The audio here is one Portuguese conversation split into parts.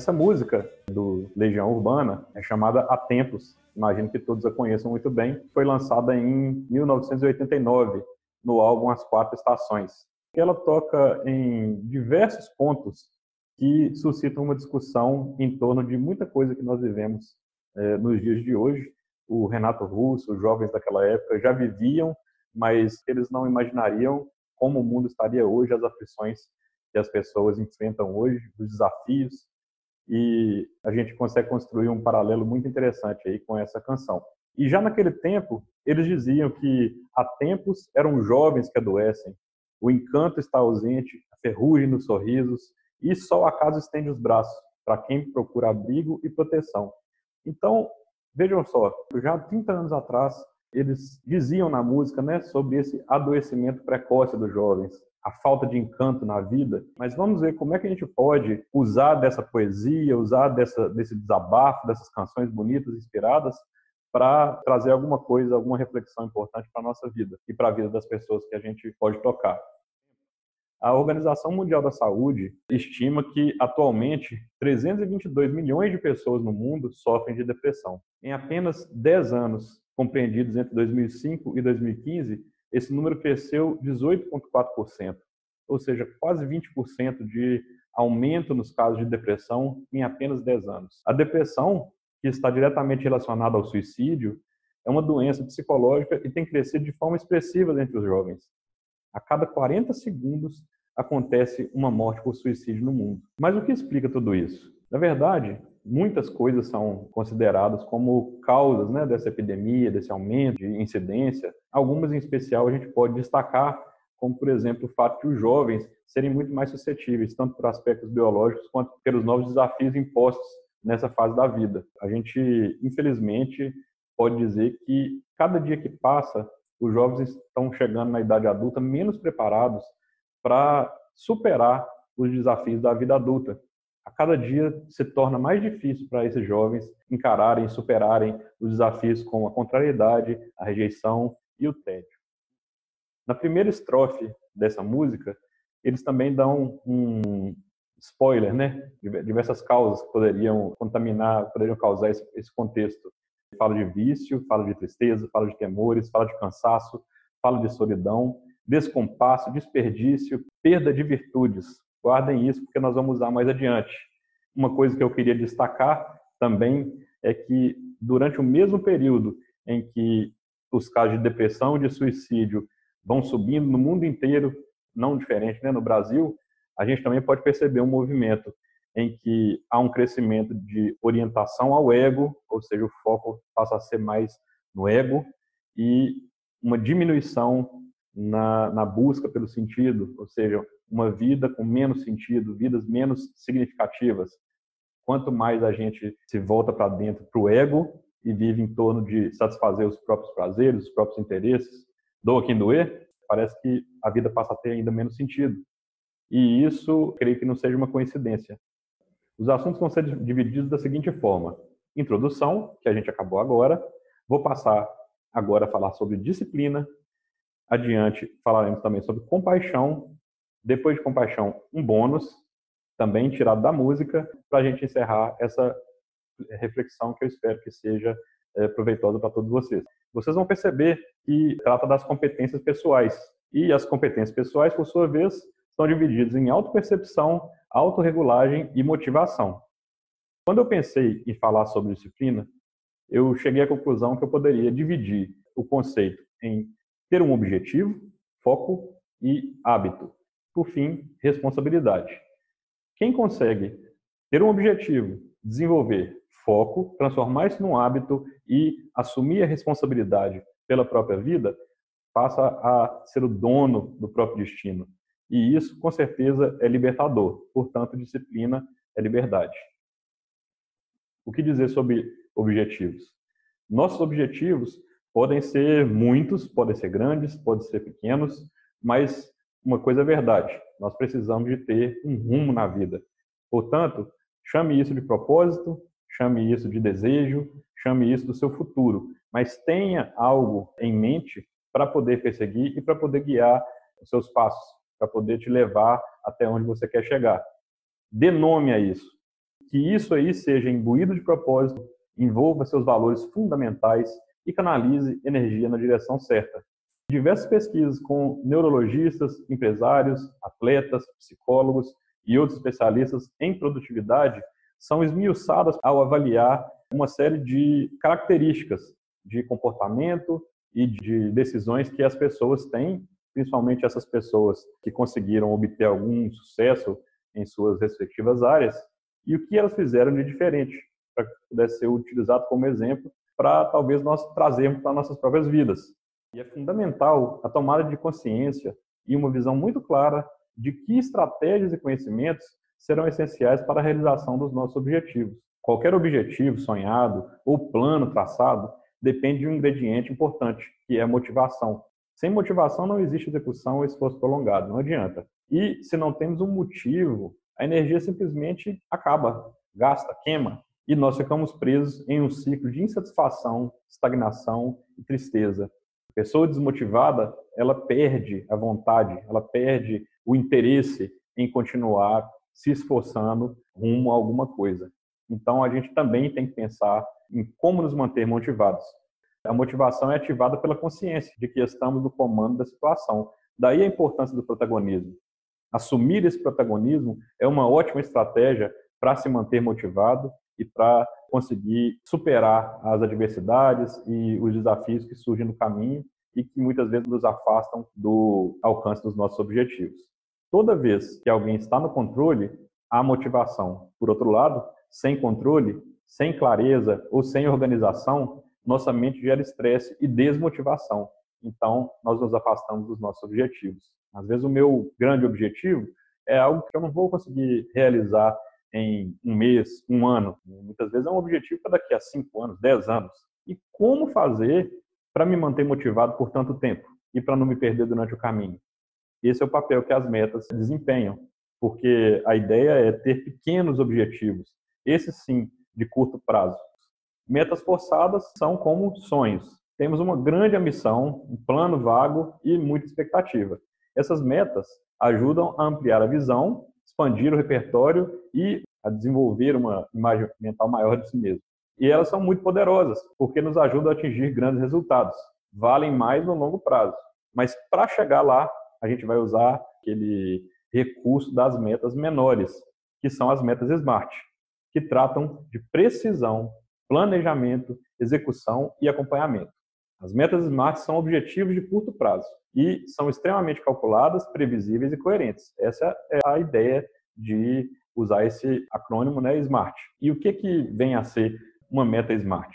Essa música do Legião Urbana é chamada A Tempos, imagino que todos a conheçam muito bem. Foi lançada em 1989 no álbum As Quatro Estações. Ela toca em diversos pontos que suscitam uma discussão em torno de muita coisa que nós vivemos é, nos dias de hoje. O Renato Russo, os jovens daquela época já viviam, mas eles não imaginariam como o mundo estaria hoje, as aflições que as pessoas enfrentam hoje, os desafios e a gente consegue construir um paralelo muito interessante aí com essa canção. E já naquele tempo, eles diziam que há tempos eram jovens que adoecem, o encanto está ausente, a ferrugem nos sorrisos, e só acaso estende os braços para quem procura abrigo e proteção. Então, vejam só, já 30 anos atrás, eles diziam na música né, sobre esse adoecimento precoce dos jovens, a falta de encanto na vida, mas vamos ver como é que a gente pode usar dessa poesia, usar dessa, desse desabafo, dessas canções bonitas, inspiradas, para trazer alguma coisa, alguma reflexão importante para a nossa vida e para a vida das pessoas que a gente pode tocar. A Organização Mundial da Saúde estima que, atualmente, 322 milhões de pessoas no mundo sofrem de depressão. Em apenas 10 anos, compreendidos entre 2005 e 2015, esse número cresceu 18,4%, ou seja, quase 20% de aumento nos casos de depressão em apenas 10 anos. A depressão, que está diretamente relacionada ao suicídio, é uma doença psicológica e tem crescido de forma expressiva entre os jovens. A cada 40 segundos acontece uma morte por suicídio no mundo. Mas o que explica tudo isso? Na verdade, muitas coisas são consideradas como causas né, dessa epidemia, desse aumento de incidência. Algumas, em especial, a gente pode destacar, como, por exemplo, o fato de os jovens serem muito mais suscetíveis, tanto por aspectos biológicos quanto pelos novos desafios impostos nessa fase da vida. A gente, infelizmente, pode dizer que cada dia que passa, os jovens estão chegando na idade adulta menos preparados para superar os desafios da vida adulta a cada dia se torna mais difícil para esses jovens encararem, superarem os desafios com a contrariedade, a rejeição e o tédio. Na primeira estrofe dessa música, eles também dão um spoiler, né? Diversas causas que poderiam contaminar, poderiam causar esse, esse contexto. Fala de vício, fala de tristeza, fala de temores, fala de cansaço, fala de solidão, descompasso, desperdício, perda de virtudes, Guardem isso porque nós vamos usar mais adiante. Uma coisa que eu queria destacar também é que durante o mesmo período em que os casos de depressão e de suicídio vão subindo no mundo inteiro, não diferente, né? no Brasil, a gente também pode perceber um movimento em que há um crescimento de orientação ao ego, ou seja, o foco passa a ser mais no ego, e uma diminuição na, na busca pelo sentido, ou seja, uma vida com menos sentido, vidas menos significativas. Quanto mais a gente se volta para dentro, para o ego, e vive em torno de satisfazer os próprios prazeres, os próprios interesses, doa quem doer, parece que a vida passa a ter ainda menos sentido. E isso, creio que não seja uma coincidência. Os assuntos vão ser divididos da seguinte forma: introdução, que a gente acabou agora, vou passar agora a falar sobre disciplina, adiante falaremos também sobre compaixão depois de compaixão, um bônus, também tirado da música, para a gente encerrar essa reflexão que eu espero que seja é, proveitosa para todos vocês. Vocês vão perceber que trata das competências pessoais. E as competências pessoais, por sua vez, são divididas em autopercepção, autorregulagem e motivação. Quando eu pensei em falar sobre disciplina, eu cheguei à conclusão que eu poderia dividir o conceito em ter um objetivo, foco e hábito. Por fim, responsabilidade. Quem consegue ter um objetivo, desenvolver foco, transformar isso num hábito e assumir a responsabilidade pela própria vida, passa a ser o dono do próprio destino. E isso, com certeza, é libertador. Portanto, disciplina é liberdade. O que dizer sobre objetivos? Nossos objetivos podem ser muitos, podem ser grandes, podem ser pequenos, mas uma coisa é verdade, nós precisamos de ter um rumo na vida. Portanto, chame isso de propósito, chame isso de desejo, chame isso do seu futuro, mas tenha algo em mente para poder perseguir e para poder guiar os seus passos, para poder te levar até onde você quer chegar. Dê nome a isso. que isso aí seja imbuído de propósito, envolva seus valores fundamentais e canalize energia na direção certa. Diversas pesquisas com neurologistas, empresários, atletas, psicólogos e outros especialistas em produtividade são esmiuçadas ao avaliar uma série de características de comportamento e de decisões que as pessoas têm, principalmente essas pessoas que conseguiram obter algum sucesso em suas respectivas áreas, e o que elas fizeram de diferente, para que pudesse ser utilizado como exemplo para talvez nós trazermos para nossas próprias vidas. E é fundamental a tomada de consciência e uma visão muito clara de que estratégias e conhecimentos serão essenciais para a realização dos nossos objetivos. Qualquer objetivo sonhado ou plano traçado depende de um ingrediente importante, que é a motivação. Sem motivação não existe execução ou esforço prolongado, não adianta. E se não temos um motivo, a energia simplesmente acaba, gasta, queima. E nós ficamos presos em um ciclo de insatisfação, estagnação e tristeza. A pessoa desmotivada, ela perde a vontade, ela perde o interesse em continuar se esforçando rumo a alguma coisa. Então, a gente também tem que pensar em como nos manter motivados. A motivação é ativada pela consciência de que estamos no comando da situação. Daí a importância do protagonismo. Assumir esse protagonismo é uma ótima estratégia para se manter motivado e para conseguir superar as adversidades e os desafios que surgem no caminho e que muitas vezes nos afastam do alcance dos nossos objetivos. Toda vez que alguém está no controle, há motivação. Por outro lado, sem controle, sem clareza ou sem organização, nossa mente gera estresse e desmotivação. Então, nós nos afastamos dos nossos objetivos. Às vezes, o meu grande objetivo é algo que eu não vou conseguir realizar em um mês, um ano. Muitas vezes é um objetivo para daqui a cinco anos, dez anos. E como fazer para me manter motivado por tanto tempo e para não me perder durante o caminho? Esse é o papel que as metas desempenham, porque a ideia é ter pequenos objetivos, esses sim, de curto prazo. Metas forçadas são como sonhos. Temos uma grande ambição, um plano vago e muita expectativa. Essas metas ajudam a ampliar a visão, expandir o repertório e a desenvolver uma imagem mental maior de si mesmo. E elas são muito poderosas, porque nos ajudam a atingir grandes resultados. Valem mais no longo prazo. Mas para chegar lá, a gente vai usar aquele recurso das metas menores, que são as metas SMART, que tratam de precisão, planejamento, execução e acompanhamento. As metas SMART são objetivos de curto prazo e são extremamente calculadas, previsíveis e coerentes. Essa é a ideia de usar esse acrônimo, né, SMART. E o que que vem a ser uma meta SMART?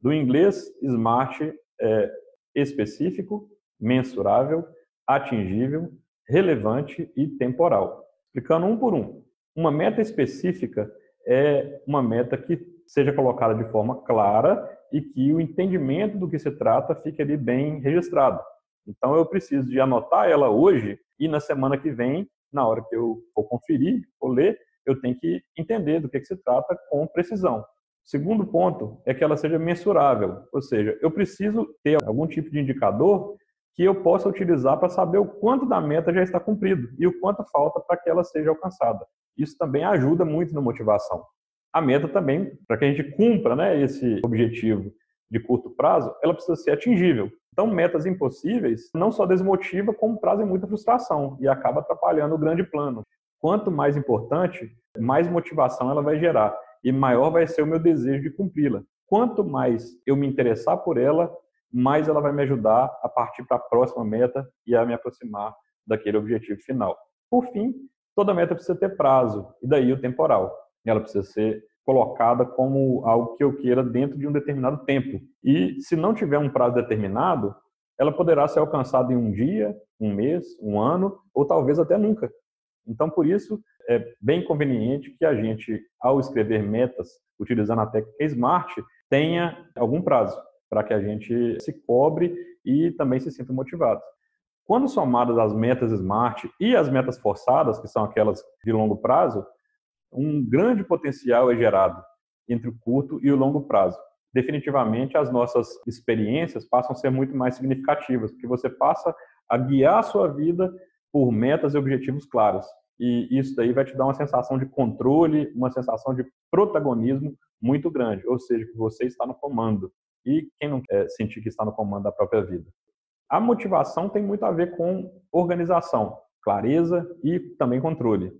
Do inglês, SMART é específico, mensurável, atingível, relevante e temporal. Explicando um por um. Uma meta específica é uma meta que seja colocada de forma clara e que o entendimento do que se trata fique ali bem registrado. Então eu preciso de anotar ela hoje e na semana que vem, na hora que eu for conferir, for ler, eu tenho que entender do que, que se trata com precisão. Segundo ponto é que ela seja mensurável, ou seja, eu preciso ter algum tipo de indicador que eu possa utilizar para saber o quanto da meta já está cumprido e o quanto falta para que ela seja alcançada. Isso também ajuda muito na motivação. A meta também, para que a gente cumpra né, esse objetivo de curto prazo, ela precisa ser atingível. Então, metas impossíveis não só desmotiva, como trazem muita frustração e acaba atrapalhando o grande plano. Quanto mais importante, mais motivação ela vai gerar e maior vai ser o meu desejo de cumpri-la. Quanto mais eu me interessar por ela, mais ela vai me ajudar a partir para a próxima meta e a me aproximar daquele objetivo final. Por fim, toda meta precisa ter prazo, e daí o temporal. Ela precisa ser colocada como algo que eu queira dentro de um determinado tempo. E se não tiver um prazo determinado, ela poderá ser alcançada em um dia, um mês, um ano, ou talvez até nunca. Então, por isso, é bem conveniente que a gente, ao escrever metas utilizando a técnica SMART, tenha algum prazo para que a gente se cobre e também se sinta motivado. Quando somadas as metas SMART e as metas forçadas, que são aquelas de longo prazo, um grande potencial é gerado entre o curto e o longo prazo. Definitivamente, as nossas experiências passam a ser muito mais significativas, porque você passa a guiar a sua vida por metas e objetivos claros. e isso daí vai te dar uma sensação de controle, uma sensação de protagonismo muito grande, ou seja, que você está no comando. E quem não quer sentir que está no comando da própria vida? A motivação tem muito a ver com organização, clareza e também controle.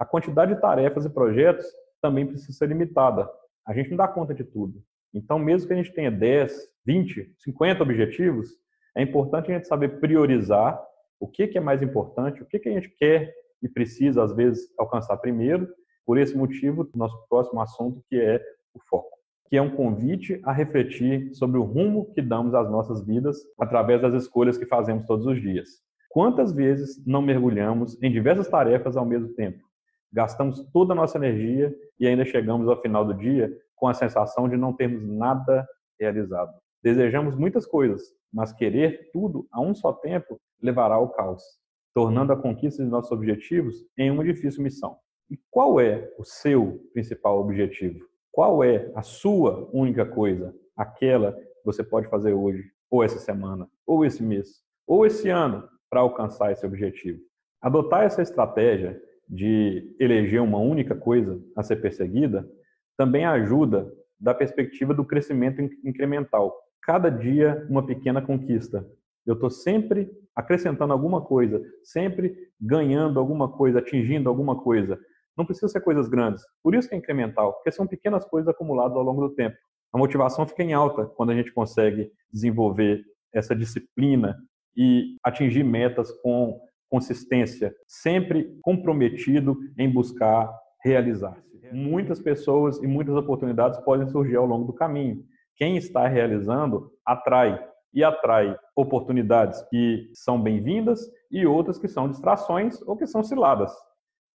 A quantidade de tarefas e projetos também precisa ser limitada. A gente não dá conta de tudo. Então, mesmo que a gente tenha 10, 20, 50 objetivos, é importante a gente saber priorizar o que, é mais importante, o que, a gente quer e precisa, às vezes, alcançar primeiro. Por esse motivo, nosso próximo assunto, que é o foco, que é um convite a refletir sobre o rumo que damos às nossas vidas através das escolhas que fazemos todos os dias. Quantas vezes não mergulhamos em diversas tarefas ao mesmo tempo? Gastamos toda a nossa energia e ainda chegamos ao final do dia com a sensação de não termos nada realizado. Desejamos muitas coisas, mas querer tudo a um só tempo levará ao caos, tornando a conquista de nossos objetivos em uma difícil missão. E qual é o seu principal objetivo? Qual é a sua única coisa? Aquela que você pode fazer hoje, ou essa semana, ou esse mês, ou esse ano para alcançar esse objetivo. Adotar essa estratégia de eleger uma única coisa a ser perseguida também ajuda da perspectiva do crescimento incremental. Cada dia uma pequena conquista. Eu estou sempre acrescentando alguma coisa, sempre ganhando alguma coisa, atingindo alguma coisa. Não precisa ser coisas grandes. Por isso que é incremental, porque são pequenas coisas acumuladas ao longo do tempo. A motivação fica em alta quando a gente consegue desenvolver essa disciplina e atingir metas com consistência, sempre comprometido em buscar realizar-se. Muitas pessoas e muitas oportunidades podem surgir ao longo do caminho. Quem está realizando atrai e atrai oportunidades que são bem-vindas e outras que são distrações ou que são ciladas.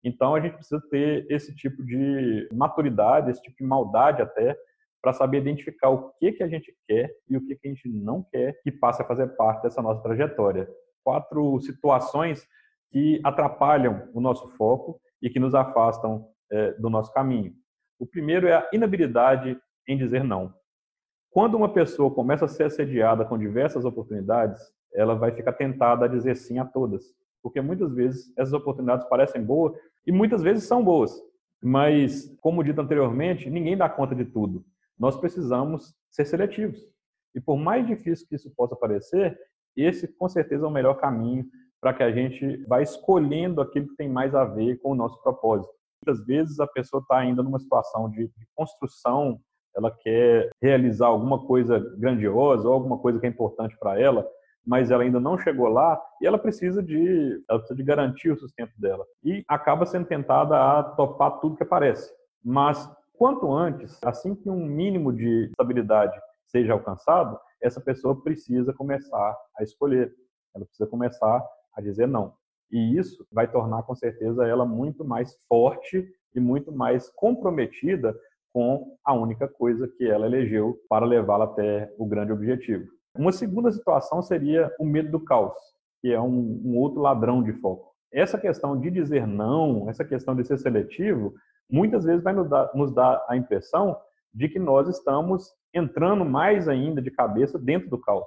Então a gente precisa ter esse tipo de maturidade, esse tipo de maldade até, para saber identificar o que que a gente quer e o que que a gente não quer que passe a fazer parte dessa nossa trajetória. Quatro situações que atrapalham o nosso foco e que nos afastam é, do nosso caminho. O primeiro é a inabilidade em dizer não. Quando uma pessoa começa a ser assediada com diversas oportunidades, ela vai ficar tentada a dizer sim a todas, porque muitas vezes essas oportunidades parecem boas e muitas vezes são boas, mas como dito anteriormente, ninguém dá conta de tudo. Nós precisamos ser seletivos. E por mais difícil que isso possa parecer, esse com certeza é o melhor caminho para que a gente vá escolhendo aquilo que tem mais a ver com o nosso propósito. Muitas vezes a pessoa está ainda numa situação de, de construção, ela quer realizar alguma coisa grandiosa ou alguma coisa que é importante para ela, mas ela ainda não chegou lá e ela precisa de ela precisa de garantir o sustento dela e acaba sendo tentada a topar tudo que aparece. Mas quanto antes, assim que um mínimo de estabilidade seja alcançado, essa pessoa precisa começar a escolher. Ela precisa começar a dizer não. E isso vai tornar, com certeza, ela muito mais forte e muito mais comprometida com a única coisa que ela elegeu para levá-la até o grande objetivo. Uma segunda situação seria o medo do caos, que é um, um outro ladrão de foco. Essa questão de dizer não, essa questão de ser seletivo, muitas vezes vai nos dar, nos dar a impressão de que nós estamos entrando mais ainda de cabeça dentro do caos.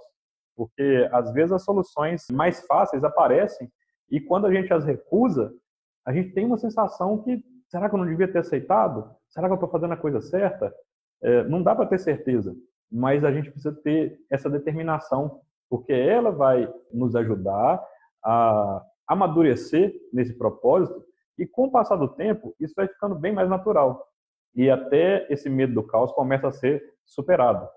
Porque às vezes as soluções mais fáceis aparecem e quando a gente as recusa, a gente tem uma sensação que será que eu não devia ter aceitado? Será que eu estou fazendo a coisa certa? É, não dá para ter certeza, mas a gente precisa ter essa determinação, porque ela vai nos ajudar a amadurecer nesse propósito e com o passar do tempo, isso vai ficando bem mais natural. E até esse medo do caos começa a ser superado.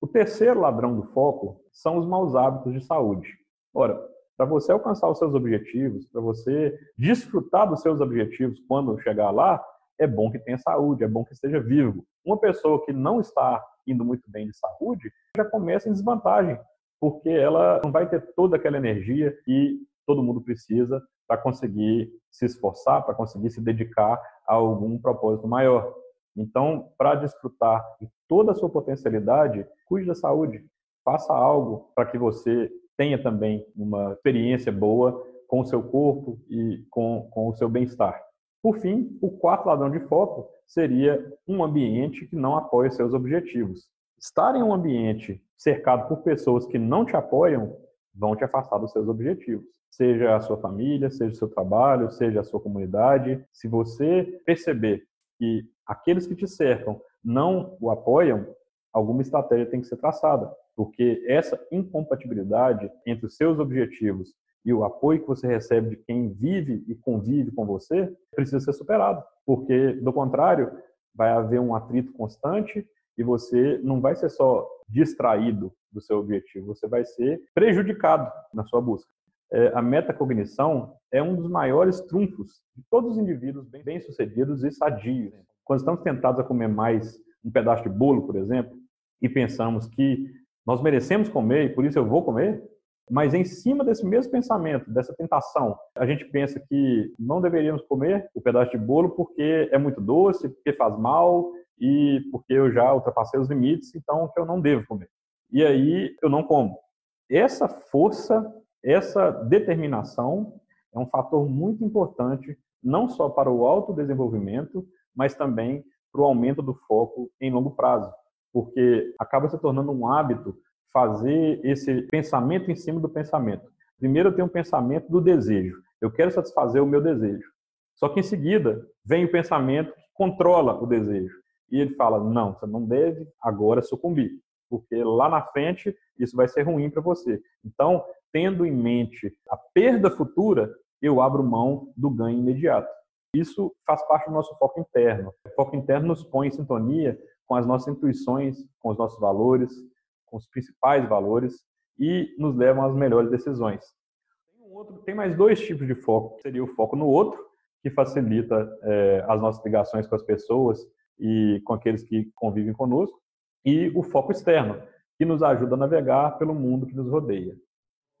O terceiro ladrão do foco são os maus hábitos de saúde. Ora, para você alcançar os seus objetivos, para você desfrutar dos seus objetivos quando chegar lá, é bom que tenha saúde, é bom que esteja vivo. Uma pessoa que não está indo muito bem de saúde já começa em desvantagem, porque ela não vai ter toda aquela energia que todo mundo precisa para conseguir se esforçar, para conseguir se dedicar a algum propósito maior. Então, para desfrutar de toda a sua potencialidade, cuide da saúde, faça algo para que você tenha também uma experiência boa com o seu corpo e com, com o seu bem-estar. Por fim, o quarto ladrão de foco seria um ambiente que não apoia seus objetivos. Estar em um ambiente cercado por pessoas que não te apoiam vão te afastar dos seus objetivos. seja a sua família, seja o seu trabalho, seja a sua comunidade. Se você perceber que aqueles que te cercam não o apoiam, alguma estratégia tem que ser traçada, porque essa incompatibilidade entre os seus objetivos e o apoio que você recebe de quem vive e convive com você precisa ser superado, porque do contrário, vai haver um atrito constante e você não vai ser só distraído do seu objetivo, você vai ser prejudicado na sua busca. É, a metacognição é um dos maiores trunfos de todos os indivíduos bem-sucedidos e sadios. Quando estamos tentados a comer mais um pedaço de bolo, por exemplo, e pensamos que nós merecemos comer e por isso eu vou comer, mas em cima desse mesmo pensamento, dessa tentação, a gente pensa que não deveríamos comer o pedaço de bolo porque é muito doce, porque faz mal e porque eu já ultrapassei os limites, então eu não devo comer. E aí eu não como. Essa força, essa determinação é um fator muito importante não só para o autodesenvolvimento, mas também para o aumento do foco em longo prazo, porque acaba se tornando um hábito fazer esse pensamento em cima do pensamento. Primeiro eu tenho um pensamento do desejo. Eu quero satisfazer o meu desejo. Só que em seguida vem o pensamento que controla o desejo. E ele fala: não, você não deve agora sucumbir, porque lá na frente isso vai ser ruim para você. Então, tendo em mente a perda futura, eu abro mão do ganho imediato. Isso faz parte do nosso foco interno. O foco interno nos põe em sintonia com as nossas intuições, com os nossos valores, com os principais valores e nos levam às melhores decisões. Tem, mais dois tipos de foco. Seria o foco no outro, que facilita é, as nossas ligações com as pessoas e com aqueles que convivem conosco, e o foco externo, que nos ajuda a navegar pelo mundo que nos rodeia.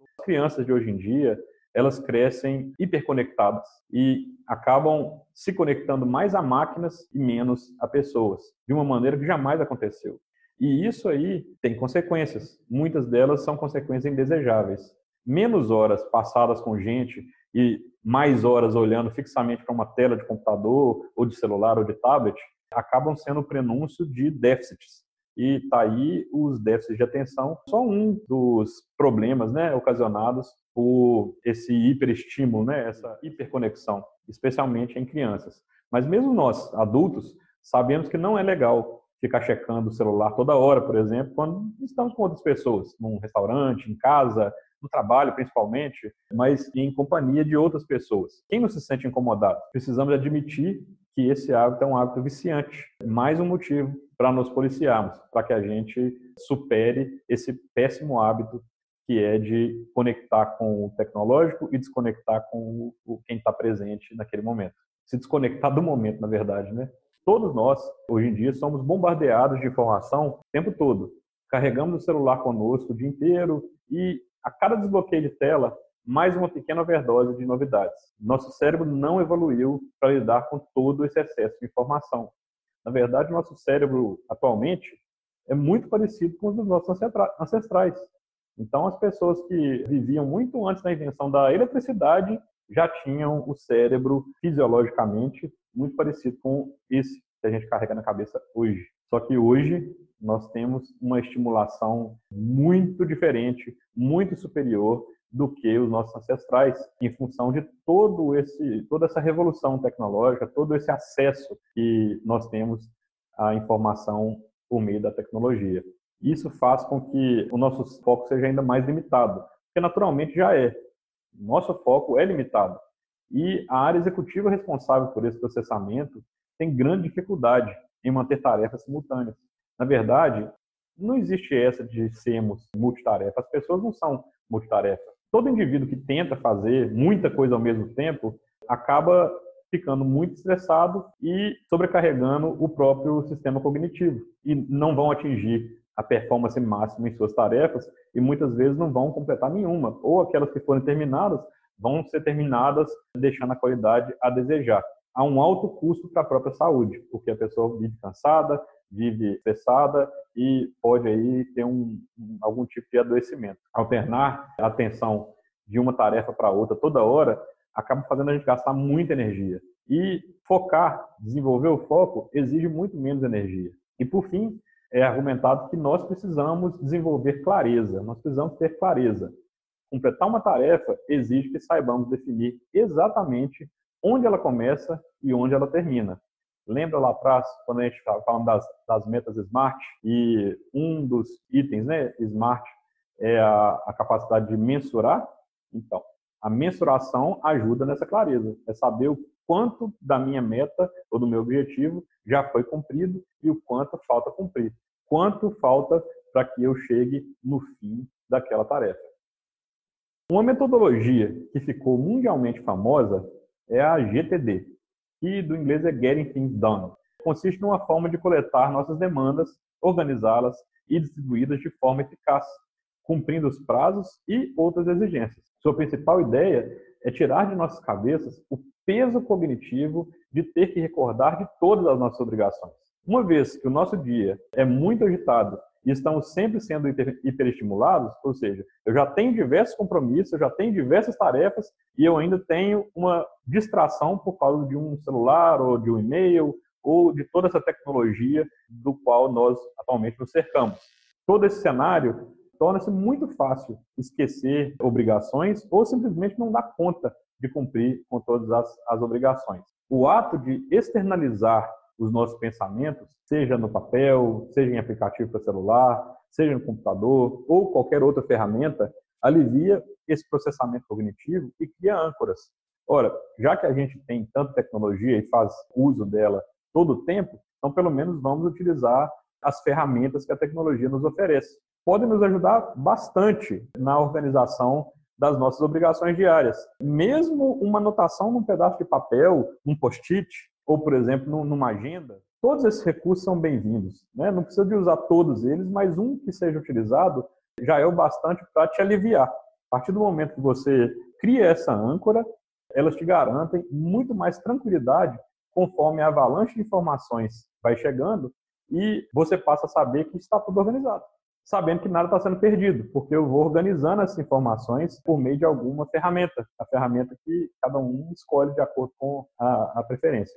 As crianças de hoje em dia, elas crescem hiperconectadas e acabam se conectando mais a máquinas e menos a pessoas, de uma maneira que jamais aconteceu. E isso aí tem consequências. Muitas delas são consequências indesejáveis. Menos horas passadas com gente e mais horas olhando fixamente para uma tela de computador, ou de celular, ou de tablet, acabam sendo o prenúncio de déficits. E está aí os déficits de atenção, só um dos problemas né, ocasionados por esse hiperestímulo, né, essa hiperconexão, especialmente em crianças. Mas mesmo nós, adultos, sabemos que não é legal ficar checando o celular toda hora, por exemplo, quando estamos com outras pessoas, num restaurante, em casa, no trabalho principalmente, mas em companhia de outras pessoas. Quem não se sente incomodado? Precisamos admitir que esse hábito é um hábito viciante. Mais um motivo para nos policiarmos, para que a gente supere esse péssimo hábito que é de conectar com o tecnológico e desconectar com o, quem está presente naquele momento. Se desconectar do momento, na verdade, né? Todos nós, hoje em dia, somos bombardeados de informação o tempo todo. Carregamos o celular conosco o dia inteiro e a cada desbloqueio de tela, mais uma pequena overdose de novidades. Nosso cérebro não evoluiu para lidar com todo esse excesso de informação. Na verdade, nosso cérebro atualmente é muito parecido com os dos nossos ancestrais. Então, as pessoas que viviam muito antes da invenção da eletricidade já tinham o cérebro fisiologicamente muito parecido com esse que a gente carrega na cabeça hoje. Só que hoje nós temos uma estimulação muito diferente, muito superior do que os nossos ancestrais, em função de todo esse, toda essa revolução tecnológica, todo esse acesso que nós temos à informação por meio da tecnologia. Isso faz com que o nosso foco seja ainda mais limitado, porque naturalmente já é. Nosso foco é limitado. E a área executiva responsável por esse processamento tem grande dificuldade em manter tarefas simultâneas. Na verdade, não existe essa de sermos multitarefa. As pessoas não são multitarefa. Todo indivíduo que tenta fazer muita coisa ao mesmo tempo acaba ficando muito estressado e sobrecarregando o próprio sistema cognitivo e não vão atingir a performance máxima em suas tarefas e muitas vezes não vão completar nenhuma ou aquelas que forem terminadas vão ser terminadas deixando a qualidade a desejar. Há um alto custo para a própria saúde, porque a pessoa vive cansada, vive estressada e pode aí ter um, algum tipo de adoecimento. Alternar a atenção de uma tarefa para outra toda hora acaba fazendo a gente gastar muita energia. E focar, desenvolver o foco, exige muito menos energia. E por fim, é argumentado que nós precisamos desenvolver clareza, nós precisamos ter clareza completar uma tarefa exige que saibamos definir exatamente onde ela começa e onde ela termina. Lembra lá atrás, quando a gente estava falando das, das, metas SMART, e um dos itens, né, SMART, é a, a capacidade de mensurar? Então, a mensuração ajuda nessa clareza, é saber o quanto da minha meta ou do meu objetivo já foi cumprido e o quanto falta cumprir. Quanto falta para que eu chegue no fim daquela tarefa. Uma metodologia que ficou mundialmente famosa é a GTD, que do inglês é Getting Things Done. Consiste numa forma de coletar nossas demandas, organizá-las e distribuí-las de forma eficaz, cumprindo os prazos e outras exigências. Sua principal ideia é tirar de nossas cabeças o peso cognitivo de ter que recordar de todas as nossas obrigações. Uma vez que o nosso dia é muito agitado e estamos sempre sendo hiperestimulados, ou seja, eu já tenho diversos compromissos, eu já tenho diversas tarefas e eu ainda tenho uma distração por causa de um celular ou de um e-mail ou de toda essa tecnologia do qual nós atualmente nos cercamos. Todo esse cenário torna-se muito fácil esquecer obrigações ou simplesmente não dar conta de cumprir com todas as, as obrigações. O ato de externalizar os nossos pensamentos, seja no papel, seja em aplicativo para celular, seja no computador ou qualquer outra ferramenta, alivia esse processamento cognitivo e cria âncoras. Ora, já que a gente tem tanta tecnologia e faz uso dela todo o tempo, então pelo menos vamos utilizar as ferramentas que a tecnologia nos oferece. Podem nos ajudar bastante na organização das nossas obrigações diárias. Mesmo uma anotação num pedaço de papel, um post-it, ou, por exemplo, numa agenda, todos esses recursos são bem-vindos. Né? Não precisa de usar todos eles, mas um que seja utilizado já é o bastante para te aliviar. A partir do momento que você cria essa âncora, elas te garantem muito mais tranquilidade conforme a avalanche de informações vai chegando e você passa a saber que está tudo organizado sabendo que nada está sendo perdido, porque eu vou organizando essas informações por meio de alguma ferramenta, a ferramenta que cada um escolhe de acordo com a, a preferência.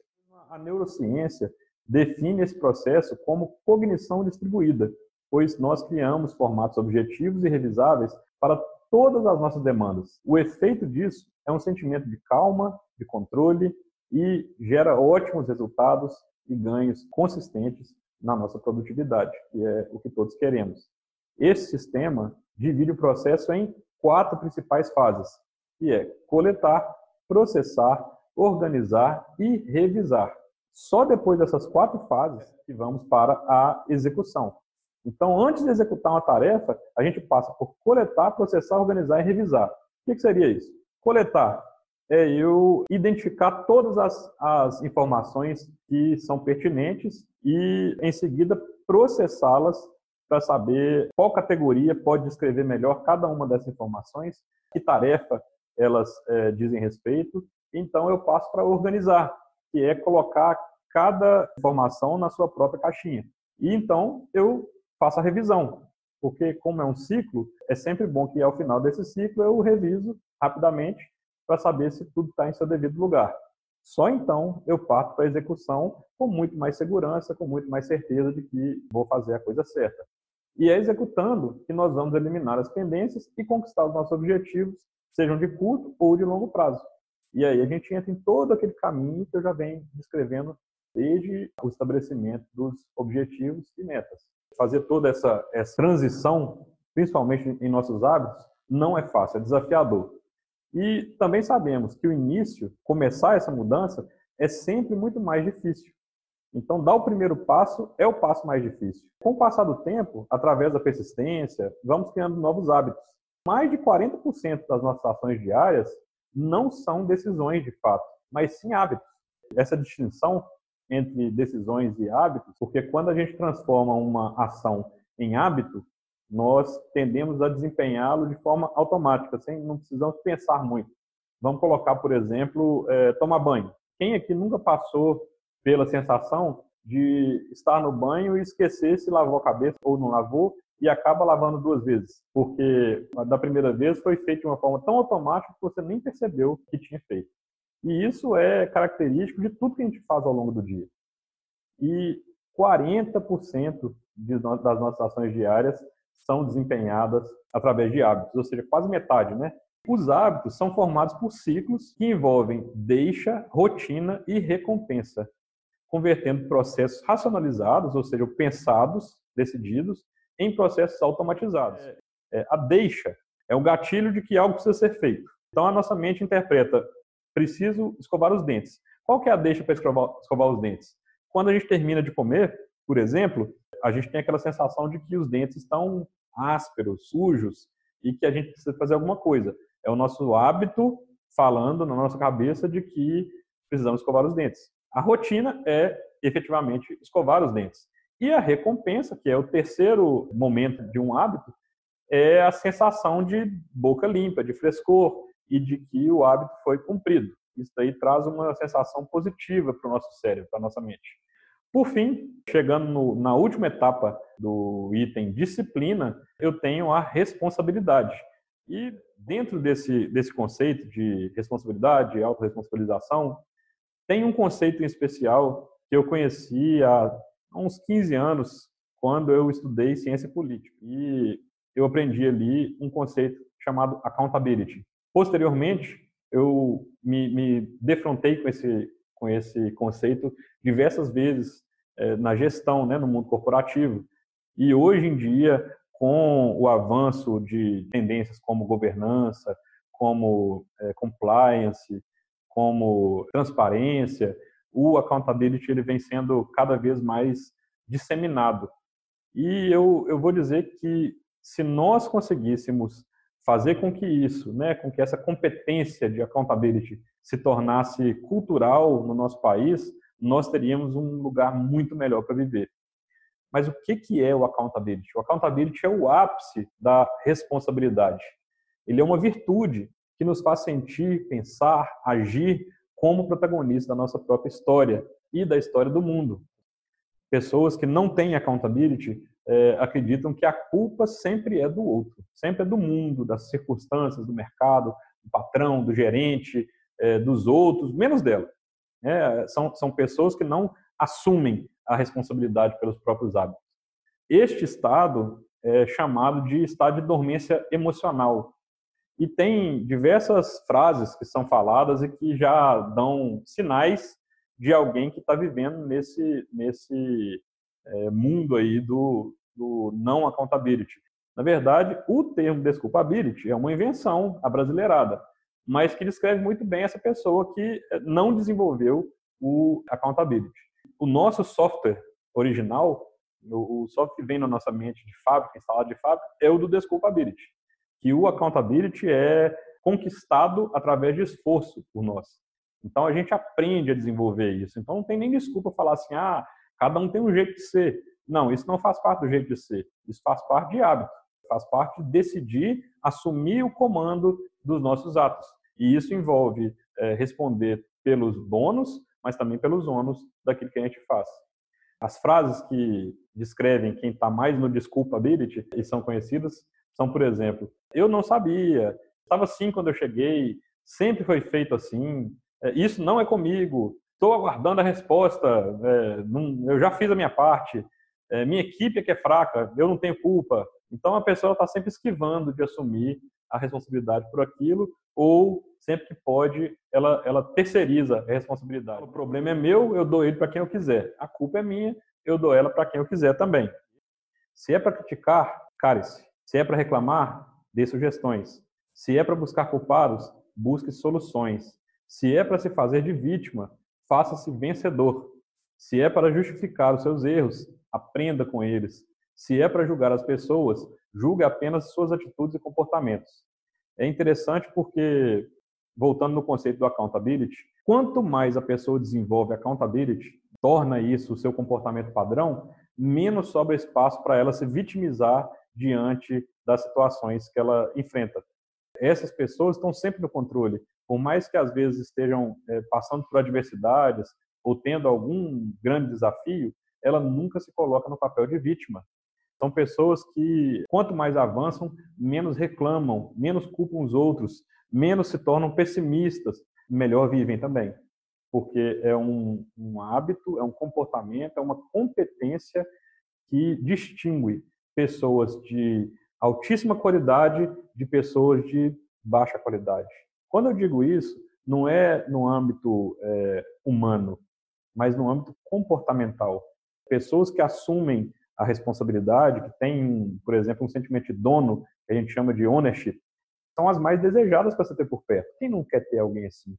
A neurociência define esse processo como cognição distribuída, pois nós criamos formatos objetivos e revisáveis para todas as nossas demandas. O efeito disso é um sentimento de calma, de controle e gera ótimos resultados e ganhos consistentes na nossa produtividade, que é o que todos queremos. Esse sistema divide o processo em quatro principais fases, que é coletar, processar, organizar e revisar. Só depois dessas quatro fases que vamos para a execução. Então, antes de executar uma tarefa, a gente passa por coletar, processar, organizar e revisar. O que, seria isso? Coletar é eu identificar todas as, as informações que são pertinentes e, em seguida, processá-las para saber qual categoria pode descrever melhor cada uma dessas informações, que tarefa elas é, dizem respeito. Então, eu passo para organizar, que é colocar cada informação na sua própria caixinha. E então, eu faço a revisão, porque como é um ciclo, é sempre bom que ao final desse ciclo eu reviso rapidamente para saber se tudo está em seu devido lugar. Só então eu parto para a execução com muito mais segurança, com muito mais certeza de que vou fazer a coisa certa. E é executando que nós vamos eliminar as pendências e conquistar os nossos objetivos, sejam de curto ou de longo prazo. E aí a gente entra em todo aquele caminho que eu já venho descrevendo desde o estabelecimento dos objetivos e metas. Fazer toda essa, essa transição, principalmente em nossos hábitos, não é fácil, é desafiador. E também sabemos que o início, começar essa mudança, é sempre muito mais difícil. Então, dar o primeiro passo é o passo mais difícil. Com o passar do tempo, através da persistência, vamos criando novos hábitos. Mais de 40% das nossas ações diárias não são decisões de fato, mas sim hábitos. Essa distinção entre decisões e hábitos, porque quando a gente transforma uma ação em hábito, nós tendemos a desempenhá-lo de forma automática, sem não precisamos pensar muito. Vamos colocar, por exemplo, é, tomar banho. Quem aqui nunca passou pela sensação de estar no banho e esquecer se lavou a cabeça ou não lavou e acaba lavando duas vezes, porque da primeira vez foi feito de uma forma tão automática que você nem percebeu que tinha feito. E isso é característico de tudo que a gente faz ao longo do dia. E 40% das nossas ações diárias são desempenhadas através de hábitos, ou seja, quase metade, né? Os hábitos são formados por ciclos que envolvem deixa, rotina e recompensa, convertendo processos racionalizados, ou seja, pensados, decididos, em processos automatizados. É, a deixa é um gatilho de que algo precisa ser feito. Então a nossa mente interpreta: preciso escovar os dentes. Qual que é a deixa para escovar, escovar os dentes? Quando a gente termina de comer, por exemplo, a gente tem aquela sensação de que os dentes estão ásperos, sujos e que a gente precisa fazer alguma coisa. É o nosso hábito falando na nossa cabeça de que precisamos escovar os dentes. A rotina é efetivamente escovar os dentes. E a recompensa, que é o terceiro momento de um hábito, é a sensação de boca limpa, de frescor e de que o hábito foi cumprido. Isso aí traz uma sensação positiva para o nosso cérebro, para a nossa mente. Por fim, chegando no, na última etapa do item disciplina, eu tenho a responsabilidade. E dentro desse, desse conceito de responsabilidade, autorresponsabilização, tem um conceito em especial que eu conheci há uns 15 anos, quando eu estudei ciência política. E eu aprendi ali um conceito chamado accountability. Posteriormente, eu me, me defrontei com esse, com esse conceito diversas vezes é, na gestão, né, no mundo corporativo. E hoje em dia, com o avanço de tendências como governança, como é, compliance, como transparência, o accountability ele vem sendo cada vez mais disseminado. E eu, eu vou dizer que se nós conseguíssemos fazer com que isso, né, com que essa competência de accountability se tornasse cultural no nosso país, nós teríamos um lugar muito melhor para viver. Mas o que, que é o accountability? O accountability é o ápice da responsabilidade. Ele é uma virtude que nos faz sentir, pensar, agir como protagonista da nossa própria história e da história do mundo. Pessoas que não têm accountability é, acreditam que a culpa sempre é do outro, sempre é do mundo, das circunstâncias, do mercado, do patrão, do gerente, é, dos outros, menos dela. É, são, são pessoas que não assumem a responsabilidade pelos próprios hábitos. Este estado é chamado de estado de dormência emocional, e tem diversas frases que são faladas e que já dão sinais de alguém que está vivendo nesse, nesse é, mundo aí do, do não accountability. Na verdade, o termo desculpability é uma invenção abrasileirada, mas que descreve muito bem essa pessoa que é, não desenvolveu o accountability. O nosso software original, o software que vem na nossa mente de fábrica, instalado de fábrica, é o do desculpability que o accountability é conquistado através de esforço por nós. Então a gente aprende a desenvolver isso. Então não tem nem desculpa falar assim, ah, cada um tem um jeito de ser. Não, isso não faz parte do jeito de ser. Isso faz parte de hábito. Faz parte de decidir assumir o comando dos nossos atos. E isso envolve é, responder pelos bônus, mas também pelos ônus daquilo que a gente faz. As frases que descrevem quem está mais no desculpability e são conhecidas são, por exemplo, eu não sabia, estava assim quando eu cheguei, sempre foi feito assim, é, isso não é comigo, estou aguardando a resposta, é, eu já fiz a minha parte, é, minha equipe é que é fraca, eu não tenho culpa. Então a pessoa está sempre esquivando de assumir a responsabilidade por aquilo, ou sempre que pode, ela, ela terceiriza a responsabilidade. O problema é meu, eu dou ele para quem eu quiser. A culpa é minha, eu dou ela para quem eu quiser também. Se é para criticar, care-se. Se é para reclamar, dê sugestões. Se é para buscar culpados, busque soluções. Se é para se fazer de vítima, faça-se vencedor. Se é para justificar os seus erros, aprenda com eles. Se é para julgar as pessoas, julgue apenas suas atitudes e comportamentos. É interessante porque, voltando no conceito do accountability, quanto mais a pessoa desenvolve accountability, torna isso o seu comportamento padrão, menos sobra espaço para ela se vitimizar diante das situações que ela enfrenta. Essas pessoas estão sempre no controle, por mais que às vezes estejam é, passando por adversidades ou tendo algum grande desafio, ela nunca se coloca no papel de vítima. São pessoas que, quanto mais avançam, menos reclamam, menos culpam os outros, menos se tornam pessimistas, melhor vivem também. Porque é um, um hábito, é um comportamento, é uma competência que distingue pessoas de altíssima qualidade de pessoas de baixa qualidade. Quando eu digo isso, não é no âmbito é, humano, mas no âmbito comportamental. Pessoas que assumem a responsabilidade, que têm, por exemplo, um sentimento de dono, que a gente chama de ownership, são as mais desejadas para você ter por perto. Quem não quer ter alguém assim?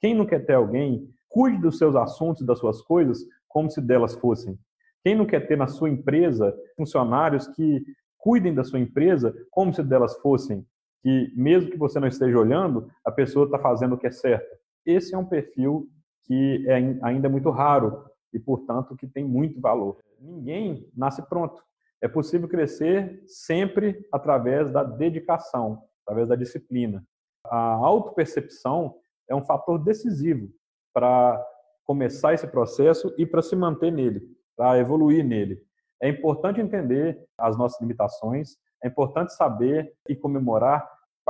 Quem não quer ter alguém cuide dos seus assuntos, das suas coisas, como se delas fossem? Quem não quer ter na sua empresa funcionários que cuidem da sua empresa como se delas fossem, que mesmo que você não esteja olhando, a pessoa está fazendo o que é certo? Esse é um perfil que é ainda muito raro e, portanto, que tem muito valor. Ninguém nasce pronto. É possível crescer sempre através da dedicação, através da disciplina. A autopercepção é um fator decisivo para começar esse processo e para se manter nele, para evoluir nele. É importante entender as nossas limitações, é importante saber e comemorar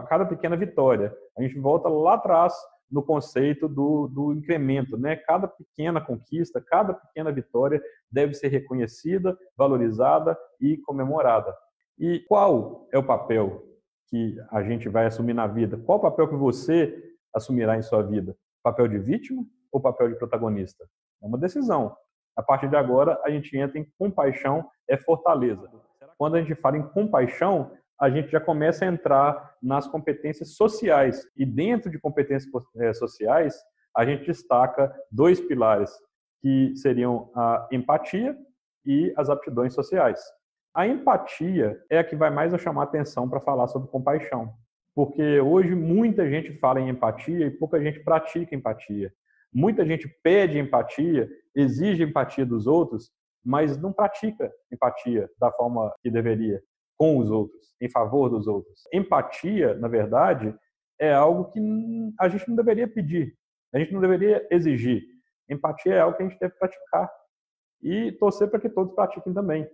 cada pequena vitória. A gente volta lá atrás no conceito do, do incremento, né? Cada pequena conquista, cada pequena vitória deve ser reconhecida, valorizada e comemorada. E qual é o papel que a gente vai assumir na vida? Qual o papel que você assumirá em sua vida? Papel de vítima ou papel de protagonista? É uma decisão. A partir de agora, a gente entra em compaixão é fortaleza. Quando a gente fala em compaixão, a gente já começa a entrar nas competências sociais. E dentro de competências eh, sociais, a gente destaca dois pilares, que seriam a empatia e as aptidões sociais. A empatia é a que vai mais chamar atenção para falar sobre compaixão, porque hoje muita gente fala em empatia e pouca gente pratica empatia. Muita gente pede empatia, exige empatia dos outros, mas não pratica empatia da forma que deveria com os outros, em favor dos outros. Empatia, na verdade, é algo que a gente não deveria pedir, a gente não deveria exigir. Empatia é algo que a gente deve praticar e torcer para que todos pratiquem também.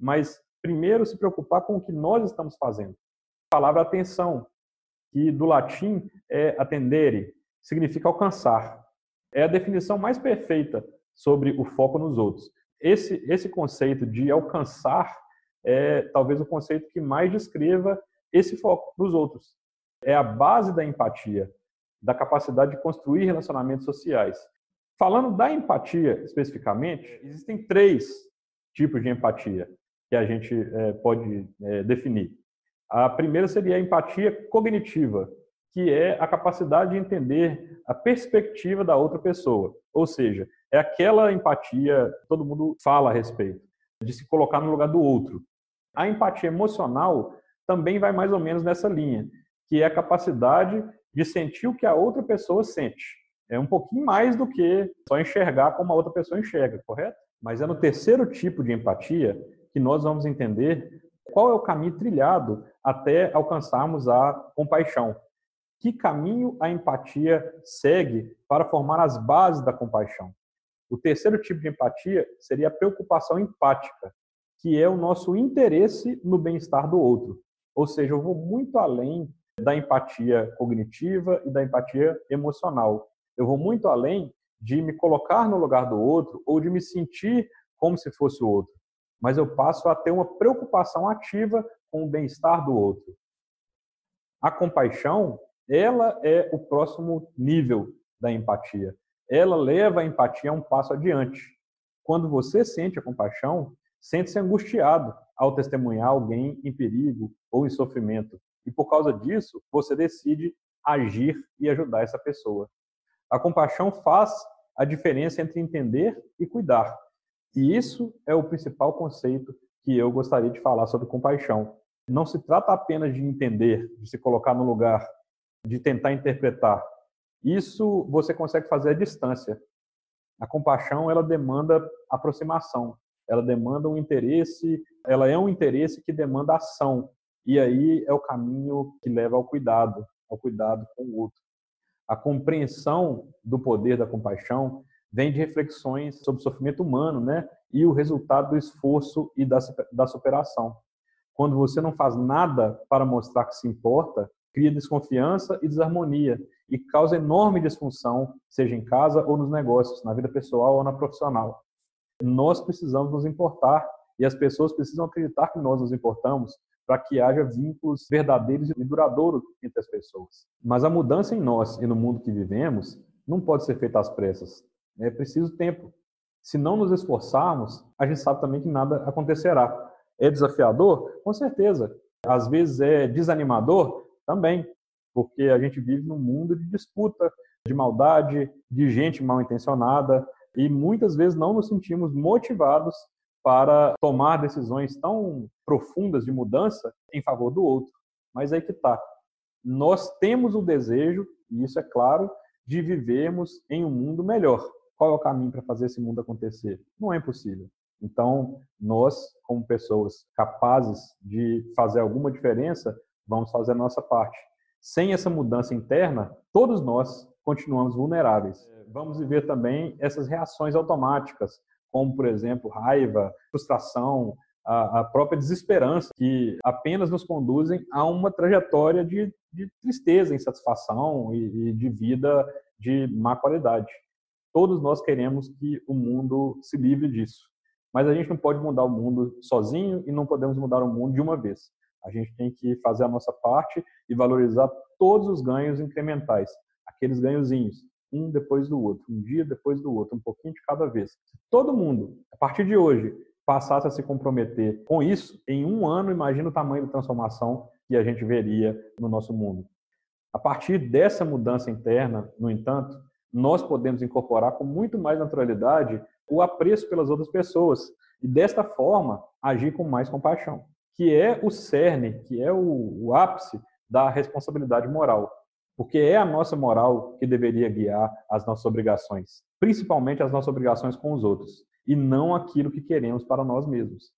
Mas primeiro se preocupar com o que nós estamos fazendo. A palavra atenção, que do latim é atendere, significa alcançar. É a definição mais perfeita sobre o foco nos outros. Esse, esse conceito de alcançar é talvez o conceito que mais descreva esse foco nos outros. É a base da empatia, da capacidade de construir relacionamentos sociais. Falando da empatia especificamente, existem três tipos de empatia que a gente é, pode é, definir. A primeira seria a empatia cognitiva, que é a capacidade de entender a perspectiva da outra pessoa. Ou seja, é aquela empatia que todo mundo fala a respeito, de se colocar no lugar do outro. A empatia emocional também vai mais ou menos nessa linha, que é a capacidade de sentir o que a outra pessoa sente. É um pouquinho mais do que só enxergar como a outra pessoa enxerga, correto? Mas é no terceiro tipo de empatia que nós vamos entender qual é o caminho trilhado até alcançarmos a compaixão. Que caminho a empatia segue para formar as bases da compaixão? O terceiro tipo de empatia seria a preocupação empática, que é o nosso interesse no bem-estar do outro. Ou seja, eu vou muito além da empatia cognitiva e da empatia emocional. Eu vou muito além de me colocar no lugar do outro ou de me sentir como se fosse o outro. Mas eu passo a ter uma preocupação ativa com o bem-estar do outro. A compaixão, ela é o próximo nível da empatia. Ela leva a empatia um passo adiante. Quando você sente a compaixão, sente-se angustiado ao testemunhar alguém em perigo ou em sofrimento. E por causa disso, você decide agir e ajudar essa pessoa. A compaixão faz a diferença entre entender e cuidar. E isso é o principal conceito que eu gostaria de falar sobre compaixão. Não se trata apenas de entender, de se colocar no lugar, de tentar interpretar. Isso você consegue fazer à distância. A compaixão ela demanda aproximação ela demanda um interesse, ela é um interesse que demanda ação. E aí é o caminho que leva ao cuidado, ao cuidado com o outro. A compreensão do poder da compaixão vem de reflexões sobre o sofrimento humano, né? E o resultado do esforço e da, superação. Quando você não faz nada para mostrar que se importa, cria desconfiança e desarmonia e causa enorme disfunção, seja em casa ou nos negócios, na vida pessoal ou na profissional nós precisamos nos importar E as pessoas precisam acreditar que nós nos importamos para que haja vínculos verdadeiros e duradouros entre as pessoas. Mas a mudança em nós e no mundo que vivemos não pode ser feita às pressas. É preciso tempo. Se não nos esforçarmos, a gente sabe também que nada acontecerá. É desafiador? Com certeza. Às vezes é desanimador? Também. Porque a gente vive num mundo de disputa, de maldade, de gente mal intencionada, e muitas vezes não nos sentimos motivados para tomar decisões tão profundas de mudança em favor do outro. Mas aí que está. Nós temos o desejo, e isso é claro, de vivermos em um mundo melhor. Qual é o caminho para fazer esse mundo acontecer? Não é impossível. Então, nós, como pessoas capazes de fazer alguma diferença, vamos fazer a nossa parte. Sem essa mudança interna, todos nós continuamos vulneráveis. Vamos viver também essas reações automáticas, como, por exemplo, raiva, frustração, a, a própria desesperança, que apenas nos conduzem a uma trajetória de, de tristeza, insatisfação e, e de vida de má qualidade. Todos nós queremos que o mundo se livre disso. Mas a gente não pode mudar o mundo sozinho e não podemos mudar o mundo de uma vez. A gente tem que fazer a nossa parte e valorizar todos os ganhos incrementais, aqueles ganhozinhos, um depois do outro, um dia depois do outro, um pouquinho de cada vez. Se todo mundo, a partir de hoje, passasse a se comprometer com isso, em um ano, imagina o tamanho da transformação que a gente veria no nosso mundo. A partir dessa mudança interna, no entanto, nós podemos incorporar com muito mais naturalidade o apreço pelas outras pessoas e, desta forma, agir com mais compaixão, que é o cerne, que é o, o ápice da responsabilidade moral. Porque é a nossa moral que deveria guiar as nossas obrigações, principalmente as nossas obrigações com os outros e não aquilo que queremos para nós mesmos.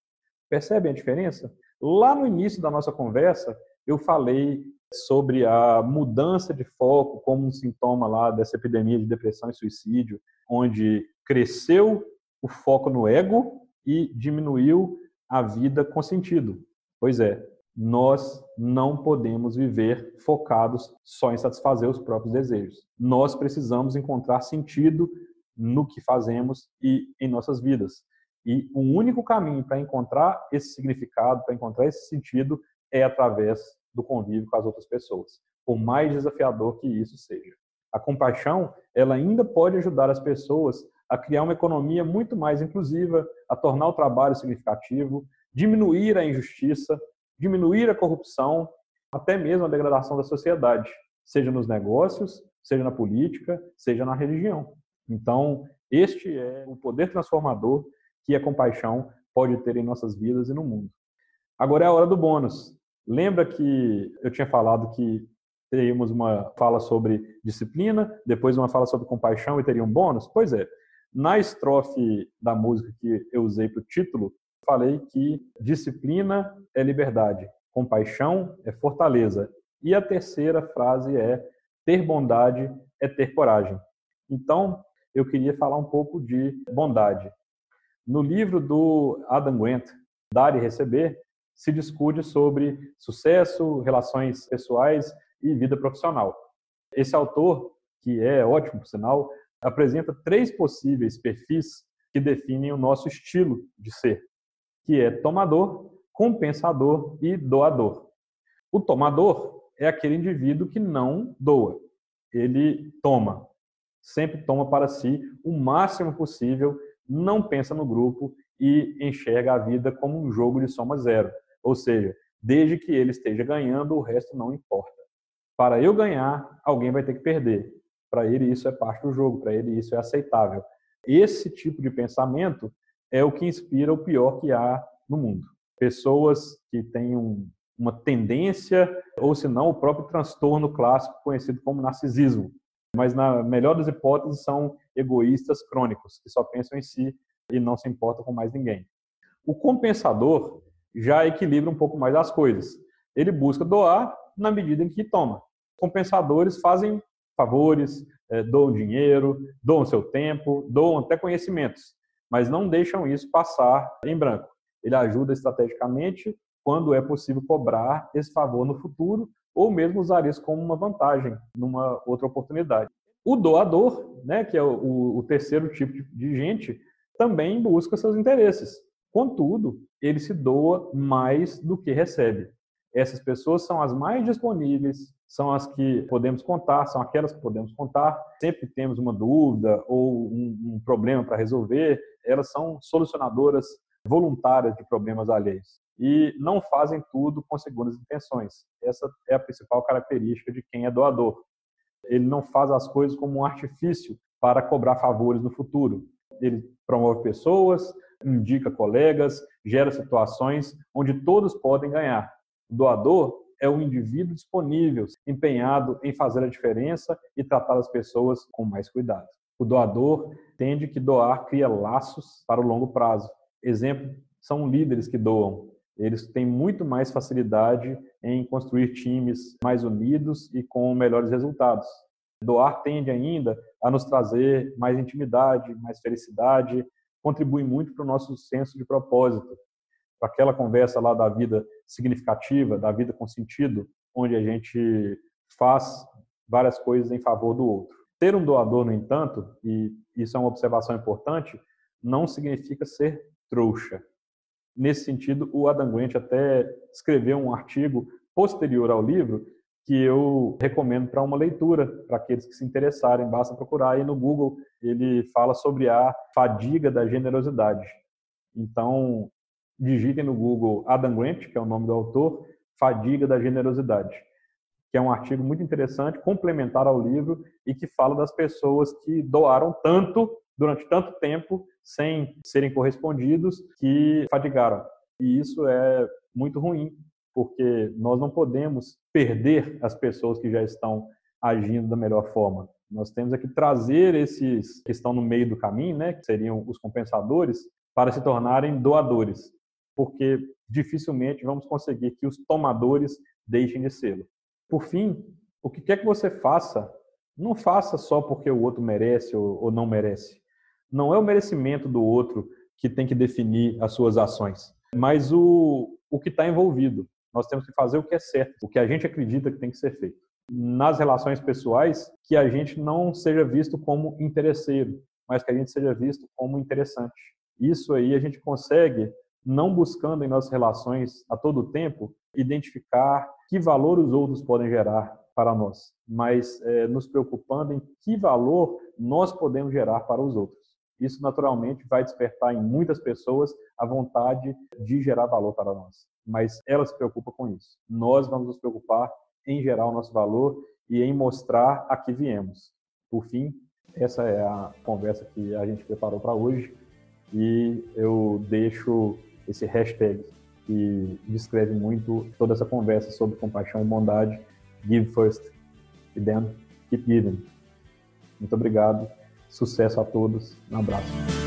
Percebem a diferença? Lá no início da nossa conversa, eu falei sobre a mudança de foco como um sintoma lá dessa epidemia de depressão e suicídio, onde cresceu o foco no ego e diminuiu a vida com sentido. Pois é, nós não podemos viver focados só em satisfazer os próprios desejos. Nós precisamos encontrar sentido no que fazemos e em nossas vidas. E o único caminho para encontrar esse significado, para encontrar esse sentido, é através do convívio com as outras pessoas, por mais desafiador que isso seja. A compaixão, ela ainda pode ajudar as pessoas a criar uma economia muito mais inclusiva, a tornar o trabalho significativo, diminuir a injustiça, diminuir a corrupção, até mesmo a degradação da sociedade, seja nos negócios, seja na política, seja na religião. Então, este é o poder transformador que a compaixão pode ter em nossas vidas e no mundo. Agora é a hora do bônus. Lembra que eu tinha falado que teríamos uma fala sobre disciplina, depois uma fala sobre compaixão e teria um bônus? Pois é. Na estrofe da música que eu usei para o título, falei que disciplina é liberdade, compaixão é fortaleza. E a terceira frase é ter bondade é ter coragem. Então, eu queria falar um pouco de bondade. No livro do Adam Grant, Dar e Receber, se discute sobre sucesso, relações pessoais e vida profissional. Esse autor, que é ótimo, por sinal, apresenta três possíveis perfis que definem o nosso estilo de ser, que é tomador, compensador e doador. O tomador é aquele indivíduo que não doa, ele toma, sempre toma para si o máximo possível, não pensa no grupo e enxerga a vida como um jogo de soma zero. Ou seja, desde que ele esteja ganhando, o resto não importa. Para eu ganhar, alguém vai ter que perder. Para ele, isso é parte do jogo, para ele, isso é aceitável. Esse tipo de pensamento é o que inspira o pior que há no mundo. Pessoas que têm um, uma tendência, ou se não, o próprio transtorno clássico conhecido como narcisismo, mas na melhor das hipóteses são egoístas crônicos, que só pensam em si e não se importam com mais ninguém. O compensador já equilibra um pouco mais as coisas. Ele busca doar na medida em que toma. Compensadores fazem favores, eh, doam dinheiro, doam seu tempo, doam até conhecimentos, mas não deixam isso passar em branco. Ele ajuda estrategicamente quando é possível cobrar esse favor no futuro ou mesmo usar isso como uma vantagem numa outra oportunidade. O doador, né, que é o, o terceiro tipo de gente, também busca seus interesses. Contudo, ele se doa mais do que recebe. Essas pessoas são as mais disponíveis, são as que podemos contar, são aquelas que podemos contar. Sempre temos uma dúvida ou um, um problema para resolver, elas são solucionadoras voluntárias de problemas alheios e não fazem tudo com segundas intenções. Essa é a principal característica de quem é doador. Ele não faz as coisas como um artifício para cobrar favores no futuro. Ele promove pessoas, indica colegas, gera situações onde todos podem ganhar. Doador é o indivíduo disponível, empenhado em fazer a diferença e tratar as pessoas com mais cuidado. O doador entende que doar cria laços para o longo prazo. Exemplo, são líderes que doam. Eles têm muito mais facilidade em construir times mais unidos e com melhores resultados. Doar tende ainda a nos trazer mais intimidade, mais felicidade, contribui muito para o nosso senso de propósito, para aquela conversa lá da vida significativa, da vida com sentido, onde a gente faz várias coisas em favor do outro. Ter um doador, no entanto, e isso é uma observação importante, não significa ser trouxa. Nesse sentido, o Adam Grant até escreveu um artigo posterior ao livro que eu recomendo para uma leitura, para aqueles que se interessarem, basta procurar aí no Google, ele fala sobre a fadiga da generosidade. Então, digitem no Google Adam Grant, que é o nome do autor, Fadiga da Generosidade, que é um artigo muito interessante, complementar ao livro e que fala das pessoas que doaram tanto durante tanto tempo sem serem correspondidos que fadigaram. E isso é muito ruim, porque nós não podemos perder as pessoas que já estão agindo da melhor forma. Nós temos aqui trazer esses que estão no meio do caminho, né, que seriam os compensadores, para se tornarem doadores porque dificilmente vamos conseguir que os tomadores deixem de ser. Por fim, o que quer que você faça, não faça só porque o outro merece ou não merece. Não é o merecimento do outro que tem que definir as suas ações, mas o, o que está envolvido. Nós temos que fazer o que é certo, o que a gente acredita que tem que ser feito. Nas relações pessoais, que a gente não seja visto como interesseiro, mas que a gente seja visto como interessante. Isso aí a gente consegue não buscando em nossas relações a todo tempo identificar que valor os outros podem gerar para nós, mas é, nos preocupando em que valor nós podemos gerar para os outros. Isso naturalmente vai despertar em muitas pessoas a vontade de gerar valor para nós, mas elas se preocupam com isso. Nós vamos nos preocupar em gerar o nosso valor e em mostrar a que viemos. Por fim, essa é a conversa que a gente preparou para hoje e eu deixo esse hashtag que descreve muito toda essa conversa sobre compaixão e bondade. Give first, e then keep giving. Muito obrigado, sucesso a todos, um abraço.